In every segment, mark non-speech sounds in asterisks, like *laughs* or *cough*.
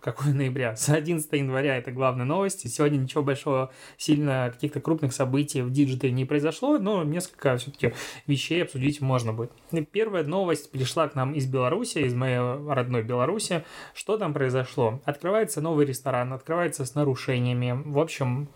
Какой ноября? За 11 января это главные новости. Сегодня ничего большого, сильно каких-то крупных событий в digital е не произошло, но несколько все-таки вещей обсудить можно будет. Первая новость пришла к нам из Беларуси, из моей родной Беларуси. Что там произошло? Открывается новый ресторан, открывается с нарушениями. В общем,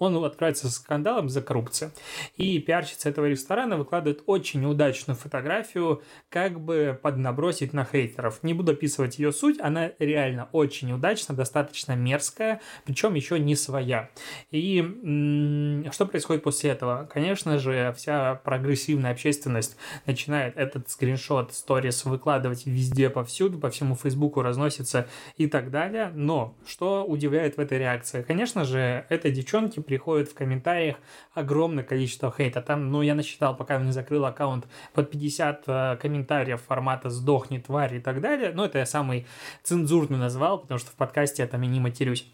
он открывается с скандалом за коррупцию. И пиарщица этого ресторана выкладывает очень удачную фотографию, как бы поднабросить на хейтеров. Не буду описывать ее суть, она реально очень удачная, достаточно мерзкая, причем еще не своя. И м- что происходит после этого? Конечно же, вся прогрессивная общественность начинает этот скриншот, сторис выкладывать везде, повсюду, по всему Фейсбуку разносится и так далее. Но что удивляет в этой реакции? Конечно же, это девчонки приходит в комментариях огромное количество хейта. Там, ну, я насчитал, пока не закрыл аккаунт, под 50 э, комментариев формата «сдохни, тварь» и так далее. Но это я самый цензурный назвал, потому что в подкасте я там и не матерюсь.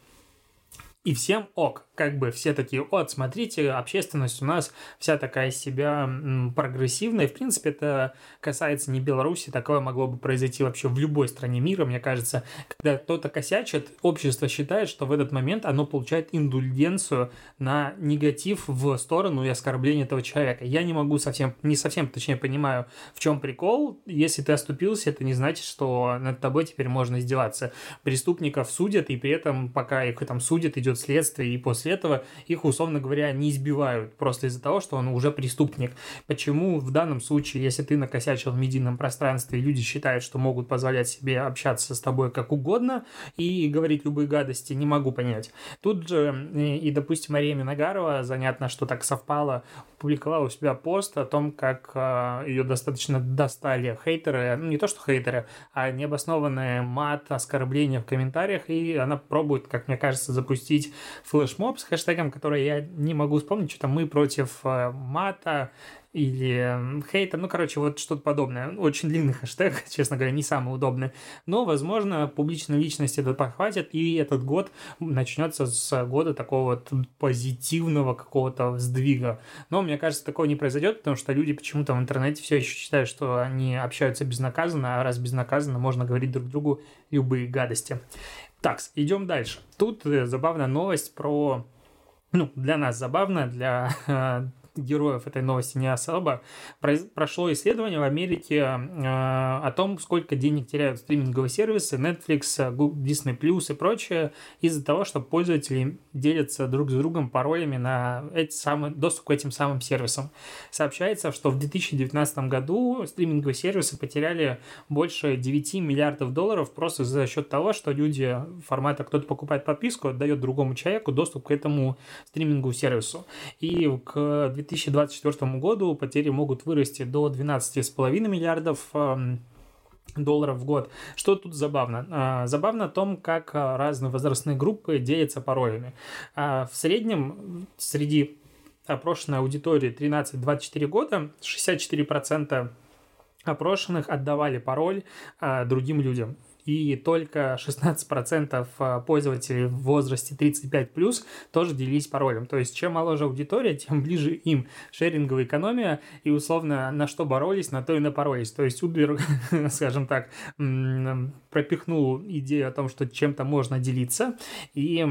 И всем ок как бы все такие, вот, смотрите, общественность у нас вся такая себя прогрессивная. В принципе, это касается не Беларуси, такое могло бы произойти вообще в любой стране мира, мне кажется. Когда кто-то косячит, общество считает, что в этот момент оно получает индульгенцию на негатив в сторону и оскорбление этого человека. Я не могу совсем, не совсем, точнее, понимаю, в чем прикол. Если ты оступился, это не значит, что над тобой теперь можно издеваться. Преступников судят, и при этом, пока их там судят, идет следствие, и после этого их, условно говоря, не избивают просто из-за того, что он уже преступник. Почему в данном случае, если ты накосячил в медийном пространстве, люди считают, что могут позволять себе общаться с тобой как угодно и говорить любые гадости, не могу понять. Тут же и, и допустим, Мария Миногарова, занятно, что так совпало, публиковала у себя пост о том, как э, ее достаточно достали хейтеры, ну не то что хейтеры, а необоснованные мат, оскорбления в комментариях, и она пробует, как мне кажется, запустить флешмоб с хэштегом, который я не могу вспомнить, что-то мы против э, мата или хейта, ну, короче, вот что-то подобное. Очень длинный хэштег, *laughs* честно говоря, не самый удобный. Но, возможно, публичная личность это подхватит, и этот год начнется с года такого вот позитивного какого-то сдвига. Но, мне кажется, такого не произойдет, потому что люди почему-то в интернете все еще считают, что они общаются безнаказанно, а раз безнаказанно, можно говорить друг другу любые гадости. Так, идем дальше. Тут э, забавная новость про ну, для нас забавно, для *laughs* героев этой новости не особо. Прошло исследование в Америке э, о том, сколько денег теряют стриминговые сервисы, Netflix, Disney Plus и прочее, из-за того, что пользователи делятся друг с другом паролями на эти самые, доступ к этим самым сервисам. Сообщается, что в 2019 году стриминговые сервисы потеряли больше 9 миллиардов долларов просто за счет того, что люди формата кто-то покупает подписку, отдает другому человеку доступ к этому стриминговому сервису. И к 2024 году потери могут вырасти до 12,5 миллиардов эм, долларов в год. Что тут забавно? А, забавно о том, как а, разные возрастные группы делятся паролями. А, в среднем среди опрошенной аудитории 13-24 года 64% опрошенных отдавали пароль другим людям и только 16% а, пользователей в возрасте 35 плюс тоже делились паролем. То есть, чем моложе аудитория, тем ближе им шеринговая экономия, и условно на что боролись, на то и напоролись. То есть, Uber, *laughs* скажем так, пропихнул идею о том, что чем-то можно делиться, и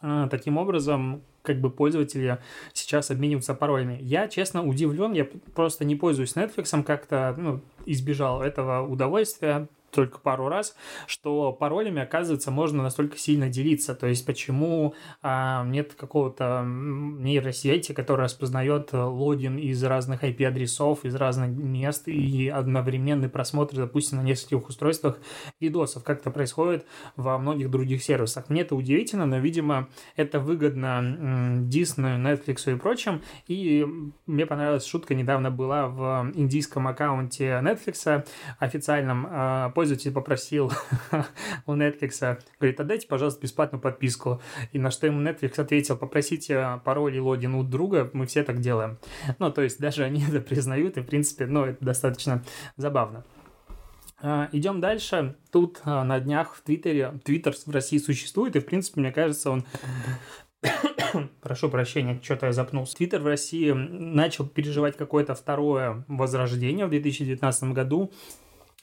а, таким образом как бы пользователи сейчас обмениваются паролями. Я, честно, удивлен, я просто не пользуюсь Netflix, как-то ну, избежал этого удовольствия, только пару раз, что паролями, оказывается, можно настолько сильно делиться. То есть, почему а, нет какого-то нейросети, которая распознает логин из разных IP-адресов, из разных мест и одновременный просмотр, допустим, на нескольких устройствах видосов, как это происходит во многих других сервисах. Мне это удивительно, но, видимо, это выгодно Disney, Netflix и прочим. И мне понравилась шутка, недавно была в индийском аккаунте Netflix официальном, а, пользователь попросил *laughs* у Netflix, говорит, отдайте, пожалуйста, бесплатную подписку. И на что ему Netflix ответил, попросите пароль и логин у друга, мы все так делаем. Ну, то есть даже *laughs* они это признают, и, в принципе, ну, это достаточно забавно. А, идем дальше. Тут а, на днях в Твиттере, Твиттер в России существует, и, в принципе, мне кажется, он *coughs* Прошу прощения, что-то я запнулся. Твиттер в России начал переживать какое-то второе возрождение в 2019 году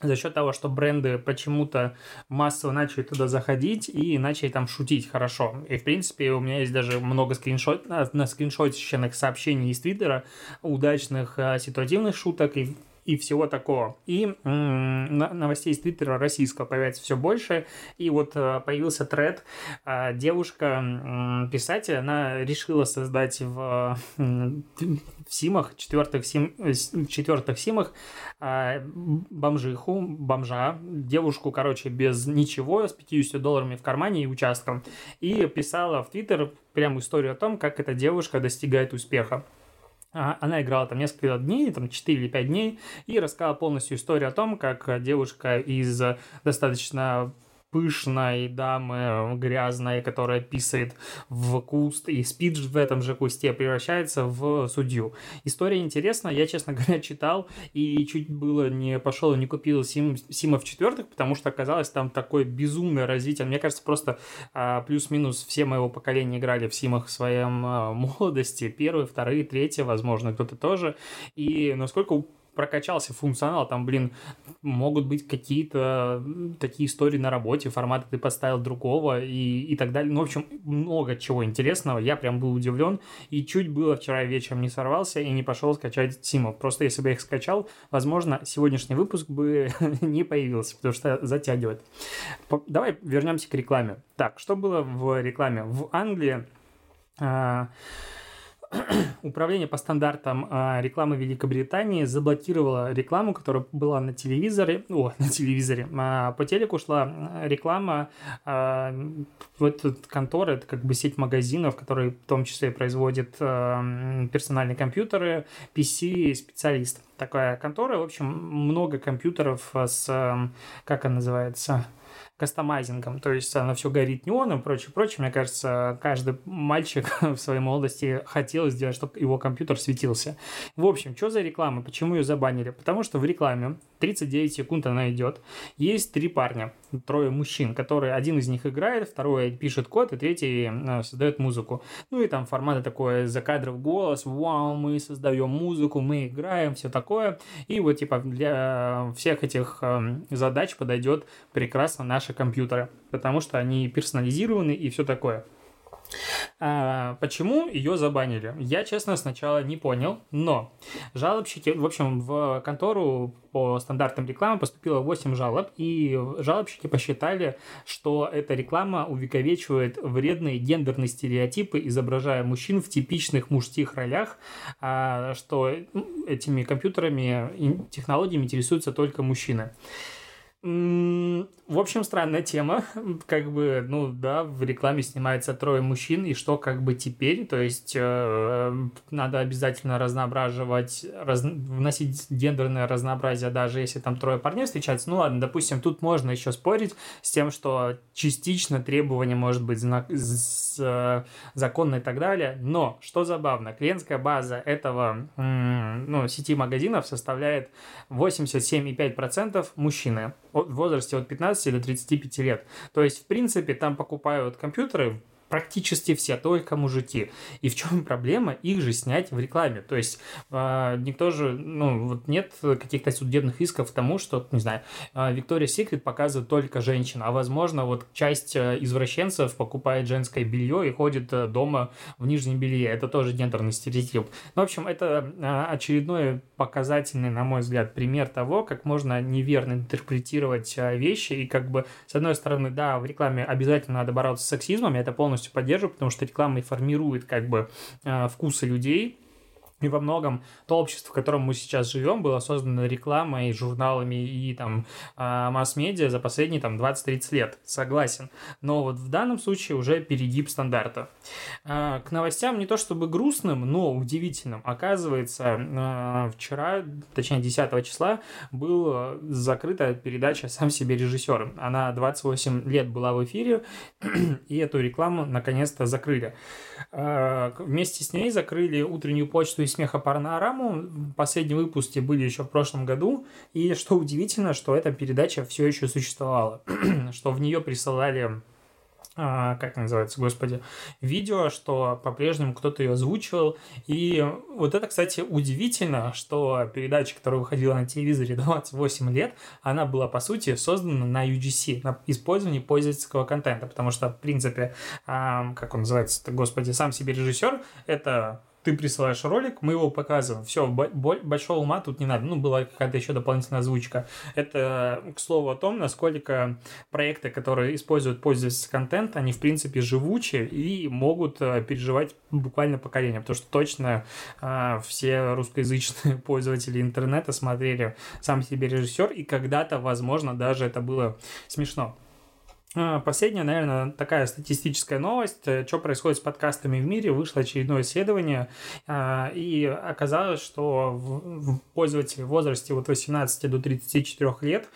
за счет того, что бренды почему-то массово начали туда заходить и начали там шутить хорошо. И, в принципе, у меня есть даже много скриншот, на скриншотищенных сообщений из Твиттера, удачных а, ситуативных шуток, и и всего такого. И новостей из Твиттера российского появляется все больше. И вот э, появился тред. А, девушка, писатель, она решила создать в, в Симах, четвертых, сим, э, четвертых Симах а, бомжиху, бомжа, девушку, короче, без ничего, с 50 долларами в кармане и участком. И писала в Твиттер прям историю о том, как эта девушка достигает успеха. Она играла там несколько дней, там 4 или 5 дней, и рассказала полностью историю о том, как девушка из достаточно пышной дамы, грязной, которая писает в куст и спит в этом же кусте, превращается в судью. История интересная, я, честно *laughs* говоря, читал и чуть было не пошел и не купил Сим, Симов четвертых, потому что оказалось там такое безумное развитие. Мне кажется, просто а, плюс-минус все моего поколения играли в Симах в своем а, молодости, первые, вторые, третьи, возможно, кто-то тоже. И насколько прокачался функционал, там, блин, могут быть какие-то такие истории на работе, форматы ты поставил другого и, и так далее. Ну, в общем, много чего интересного. Я прям был удивлен и чуть было вчера вечером не сорвался и не пошел скачать Симов. Просто если бы я их скачал, возможно, сегодняшний выпуск бы *laughs* не появился, потому что затягивает. Давай вернемся к рекламе. Так, что было в рекламе? В Англии а, *clears throat* Управление по стандартам а, рекламы Великобритании заблокировало рекламу, которая была на телевизоре, о, *laughs* на телевизоре, а, по телеку шла реклама а, в эту контору, это как бы сеть магазинов, которые в том числе производят персональные компьютеры, PC специалист. Такая контора, в общем, много компьютеров с, как она называется, кастомайзингом, то есть она все горит неоном, прочее, прочее. Мне кажется, каждый мальчик *laughs* в своей молодости хотел сделать, чтобы его компьютер светился. В общем, что за реклама? Почему ее забанили? Потому что в рекламе 39 секунд она идет. Есть три парня, трое мужчин, которые один из них играет, второй пишет код, и третий э, создает музыку. Ну и там форматы такое за кадров голос, вау, мы создаем музыку, мы играем, все такое. И вот типа для всех этих эм, задач подойдет прекрасно наш наши компьютеры, потому что они персонализированы и все такое. А, почему ее забанили? Я, честно, сначала не понял, но жалобщики, в общем, в контору по стандартам рекламы поступило 8 жалоб, и жалобщики посчитали, что эта реклама увековечивает вредные гендерные стереотипы, изображая мужчин в типичных мужских ролях, а, что этими компьютерами и технологиями интересуются только мужчины. В общем, странная тема. *laughs* Как бы, ну да, в рекламе снимается трое мужчин, и что как бы теперь? То есть э, надо обязательно разноображивать, раз, вносить гендерное разнообразие, даже если там трое парней встречаются. Ну ладно, допустим, тут можно еще спорить с тем, что частично требование может быть знак, с, э, законно и так далее. Но, что забавно, клиентская база этого ну, сети магазинов составляет 87,5% мужчины в возрасте от 15 до 35 лет. То есть, в принципе, там покупают компьютеры практически все только мужики. И в чем проблема? Их же снять в рекламе. То есть э, никто же, ну, вот нет каких-то судебных исков тому, что, не знаю, Виктория э, Секрет показывает только женщин, а возможно, вот часть э, извращенцев покупает женское белье и ходит э, дома в нижнем белье. Это тоже гендерный стереотип. Ну, в общем, это э, очередной показательный, на мой взгляд, пример того, как можно неверно интерпретировать вещи и как бы, с одной стороны, да, в рекламе обязательно надо бороться с сексизмом, это полностью полностью поддерживаю, потому что реклама и формирует как бы э, вкусы людей, И во многом то общество, в котором мы сейчас живем, было создано рекламой, журналами и там а, масс-медиа за последние там 20-30 лет. Согласен. Но вот в данном случае уже перегиб стандарта. А, к новостям не то чтобы грустным, но удивительным. Оказывается, а, вчера, точнее 10 числа, была закрыта передача «Сам себе режиссер». Она 28 лет была в эфире, *clears throat* и эту рекламу наконец-то закрыли. Вместе с ней закрыли утреннюю почту смеха Парнораму. Последние выпуски были еще в прошлом году. И что удивительно, что эта передача все еще существовала. *clears throat* что в нее присылали а, как называется, господи, видео, что по-прежнему кто-то ее озвучивал. И вот это, кстати, удивительно, что передача, которая выходила на телевизоре *laughs* 28 лет, она была, по сути, создана на UGC, на использовании пользовательского контента, потому что, в принципе, как он называется, господи, сам себе режиссер, это ты присылаешь ролик, мы его показываем. Все, большого ума тут не надо. Ну, была какая-то еще дополнительная озвучка. Это, к слову, о том, насколько проекты, которые используют пользовательский контент, они, в принципе, живучие и могут э, переживать буквально поколение. Потому что точно э, все русскоязычные *laughs* пользователи интернета смотрели сам себе режиссер, и когда-то, возможно, даже это было смешно. А, последняя, наверное, такая статистическая новость. Э, что происходит с подкастами в мире? Вышло очередное исследование, а, и оказалось, что пользователи в возрасте от 18 до 34 лет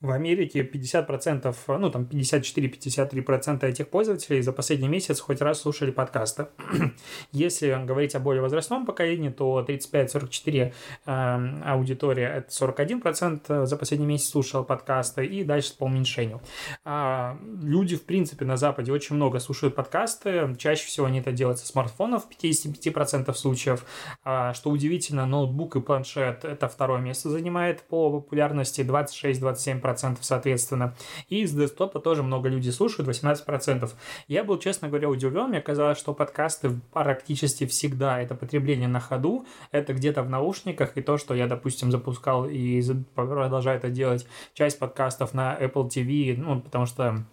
в Америке 50%, ну там 54-53% этих пользователей за последний месяц хоть раз слушали подкасты. *clears throat* Если говорить о более возрастном поколении, то 35-44 э, аудитория это 41% за последний месяц слушал подкасты и дальше по уменьшению. А люди, в принципе, на Западе очень много слушают подкасты. Чаще всего они это делают со смартфонов в 55% случаев. А, что удивительно, ноутбук и планшет это второе место занимает по популярности 26-27% 18% соответственно. И из десктопа тоже много людей слушают, 18%. Я был, честно говоря, удивлен. Мне казалось, что подкасты практически всегда это потребление на ходу, это где-то в наушниках, и то, что я, допустим, запускал и продолжаю это делать, часть подкастов на Apple TV, ну, потому что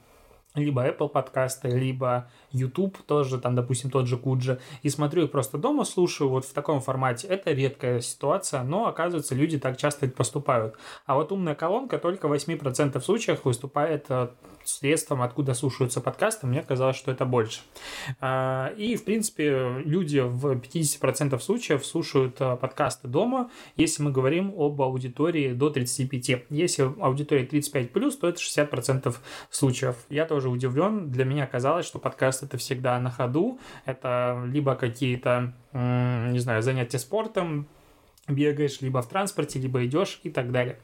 либо Apple подкасты, либо YouTube тоже, там, допустим, тот же Куджи, и смотрю их просто дома, слушаю вот в таком формате. Это редкая ситуация, но, оказывается, люди так часто поступают. А вот умная колонка только в 8% случаях выступает э, средством, откуда слушаются подкасты, мне казалось, что это больше. А, и, в принципе, люди в 50% случаев слушают э, подкасты дома, если мы говорим об аудитории до 35. Если аудитория 35+, то это 60% случаев. Я тоже удивлен, для меня казалось, что подкасты это всегда на ходу, это либо какие-то, не знаю, занятия спортом, бегаешь, либо в транспорте, либо идешь и так далее.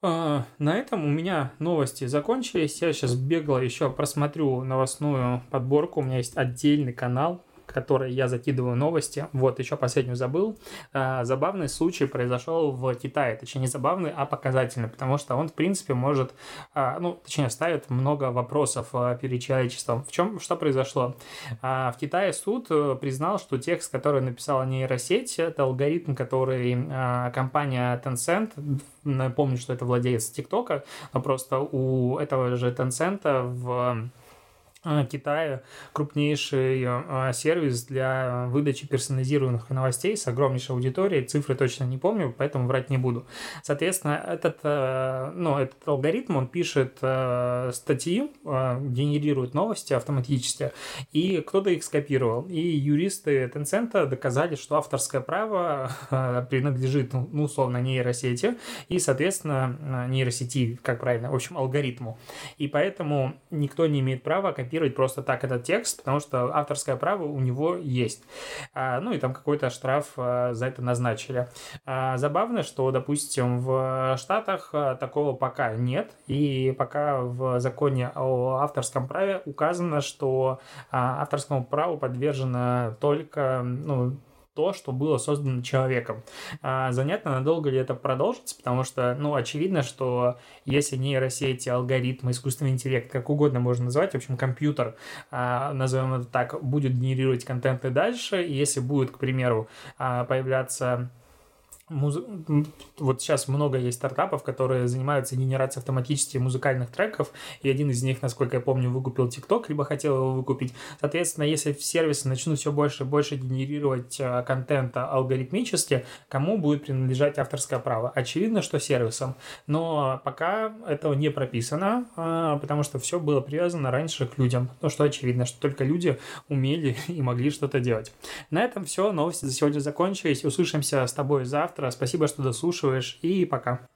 А, на этом у меня новости закончились. Я сейчас бегло еще просмотрю новостную подборку. У меня есть отдельный канал которой я закидываю новости. Вот, еще последнюю забыл. А, забавный случай произошел в Китае. Точнее, не забавный, а показательный, потому что он, в принципе, может, а, ну, точнее, ставит много вопросов а, перед человечеством. В чем, что произошло? В Китае суд э, признал, что текст, который написала нейросеть, это алгоритм, который компания Tencent, напомню, что это владелец ТикТока, но просто у этого же Tencent в Китая крупнейший а, сервис для выдачи персонализированных новостей с огромнейшей аудиторией. Цифры точно не помню, поэтому врать не буду. Соответственно, этот, э, ну, этот алгоритм, он пишет э, статьи, э, генерирует новости автоматически, и кто-то их скопировал. И юристы Tencent доказали, что авторское право принадлежит, ну, условно, нейросети, и, соответственно, нейросети, как правильно, в общем, алгоритму. И поэтому никто не имеет права копировать копировать просто так этот текст, потому что авторское право у него есть. А, ну и там какой-то штраф а, за это назначили. А, забавно, что, допустим, в Штатах такого пока нет, и пока в законе о авторском праве указано, что авторскому праву подвержено только ну, то, что было создано человеком. А, занятно, надолго ли это продолжится, потому что, ну, очевидно, что если нейросети, алгоритмы, искусственный интеллект, как угодно можно назвать, в общем, компьютер, а, назовем это так, будет генерировать контент и дальше, и если будет, к примеру, а, появляться муз... вот сейчас много есть стартапов, которые занимаются генерацией автоматически музыкальных треков, и один из них, насколько я помню, выкупил TikTok, либо хотел его выкупить. Соответственно, если сервисы начнут все больше и больше генерировать э, контента алгоритмически, кому будет принадлежать авторское право? Очевидно, что сервисам. Но пока этого не прописано, э, потому что все было привязано раньше к людям. Ну, что очевидно, что только люди умели *laughs* и могли что-то делать. На этом все. Новости за сегодня закончились. Услышимся с тобой завтра завтра. Спасибо, что дослушиваешь, и пока.